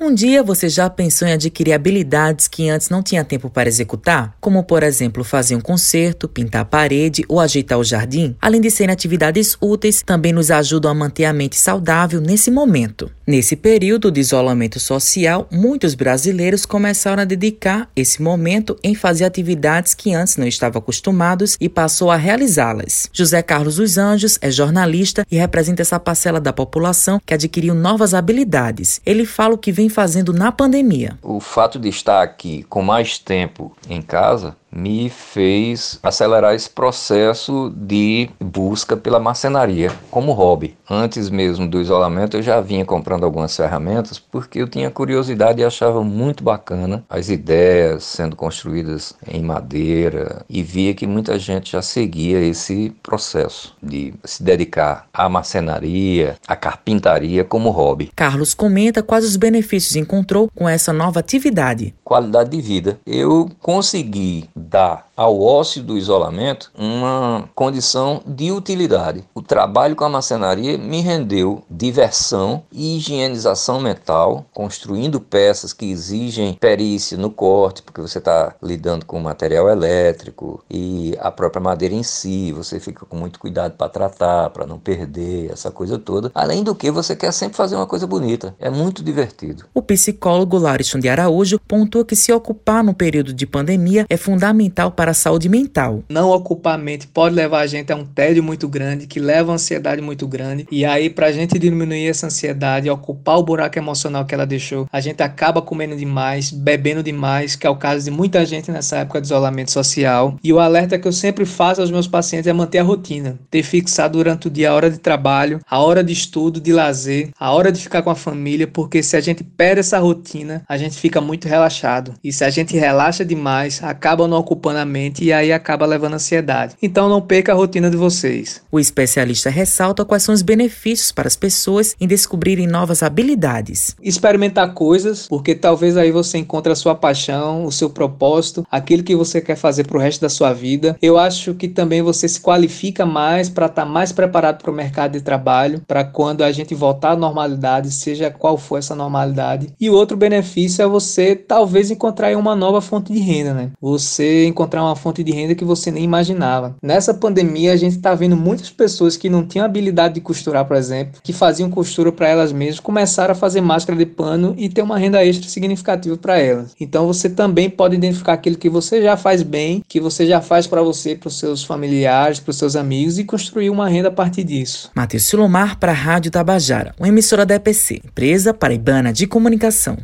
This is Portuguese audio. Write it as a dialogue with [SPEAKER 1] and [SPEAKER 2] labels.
[SPEAKER 1] Um dia você já pensou em adquirir habilidades que antes não tinha tempo para executar? Como, por exemplo, fazer um concerto, pintar a parede ou ajeitar o jardim? Além de serem atividades úteis, também nos ajudam a manter a mente saudável nesse momento. Nesse período de isolamento social, muitos brasileiros começaram a dedicar esse momento em fazer atividades que antes não estavam acostumados e passou a realizá-las. José Carlos dos Anjos é jornalista e representa essa parcela da população que adquiriu novas habilidades. Ele fala o que vem fazendo na pandemia.
[SPEAKER 2] O fato de estar aqui com mais tempo em casa me fez acelerar esse processo de busca pela marcenaria como hobby. Antes mesmo do isolamento, eu já vinha comprando algumas ferramentas porque eu tinha curiosidade e achava muito bacana as ideias sendo construídas em madeira e via que muita gente já seguia esse processo de se dedicar à marcenaria, à carpintaria como hobby.
[SPEAKER 1] Carlos comenta quais os benefícios encontrou com essa nova atividade.
[SPEAKER 2] Qualidade de vida. Eu consegui да. Ao ócio do isolamento uma condição de utilidade. O trabalho com a macenaria me rendeu diversão e higienização mental, construindo peças que exigem perícia no corte, porque você está lidando com material elétrico e a própria madeira em si, você fica com muito cuidado para tratar, para não perder, essa coisa toda. Além do que, você quer sempre fazer uma coisa bonita. É muito divertido.
[SPEAKER 1] O psicólogo Larison de Araújo pontua que se ocupar no período de pandemia é fundamental para para a saúde mental.
[SPEAKER 3] Não ocupar a mente pode levar a gente a um tédio muito grande, que leva a ansiedade muito grande. E aí, para a gente diminuir essa ansiedade, ocupar o buraco emocional que ela deixou, a gente acaba comendo demais, bebendo demais, que é o caso de muita gente nessa época de isolamento social. E o alerta que eu sempre faço aos meus pacientes é manter a rotina, ter fixado durante o dia a hora de trabalho, a hora de estudo, de lazer, a hora de ficar com a família, porque se a gente perde essa rotina, a gente fica muito relaxado. E se a gente relaxa demais, acaba não ocupando a mente mente e aí acaba levando ansiedade. Então não perca a rotina de vocês.
[SPEAKER 1] O especialista ressalta quais são os benefícios para as pessoas em descobrirem novas habilidades.
[SPEAKER 3] Experimentar coisas, porque talvez aí você encontre a sua paixão, o seu propósito, aquilo que você quer fazer para o resto da sua vida. Eu acho que também você se qualifica mais para estar tá mais preparado para o mercado de trabalho, para quando a gente voltar à normalidade, seja qual for essa normalidade. E o outro benefício é você talvez encontrar uma nova fonte de renda, né? Você encontrar uma uma fonte de renda que você nem imaginava. Nessa pandemia, a gente está vendo muitas pessoas que não tinham habilidade de costurar, por exemplo, que faziam costura para elas mesmas, começaram a fazer máscara de pano e ter uma renda extra significativa para elas. Então você também pode identificar aquilo que você já faz bem, que você já faz para você, para os seus familiares, para os seus amigos e construir uma renda a partir disso.
[SPEAKER 1] Matheus Silomar para a Rádio Tabajara, uma emissora da EPC, empresa paraibana de comunicação.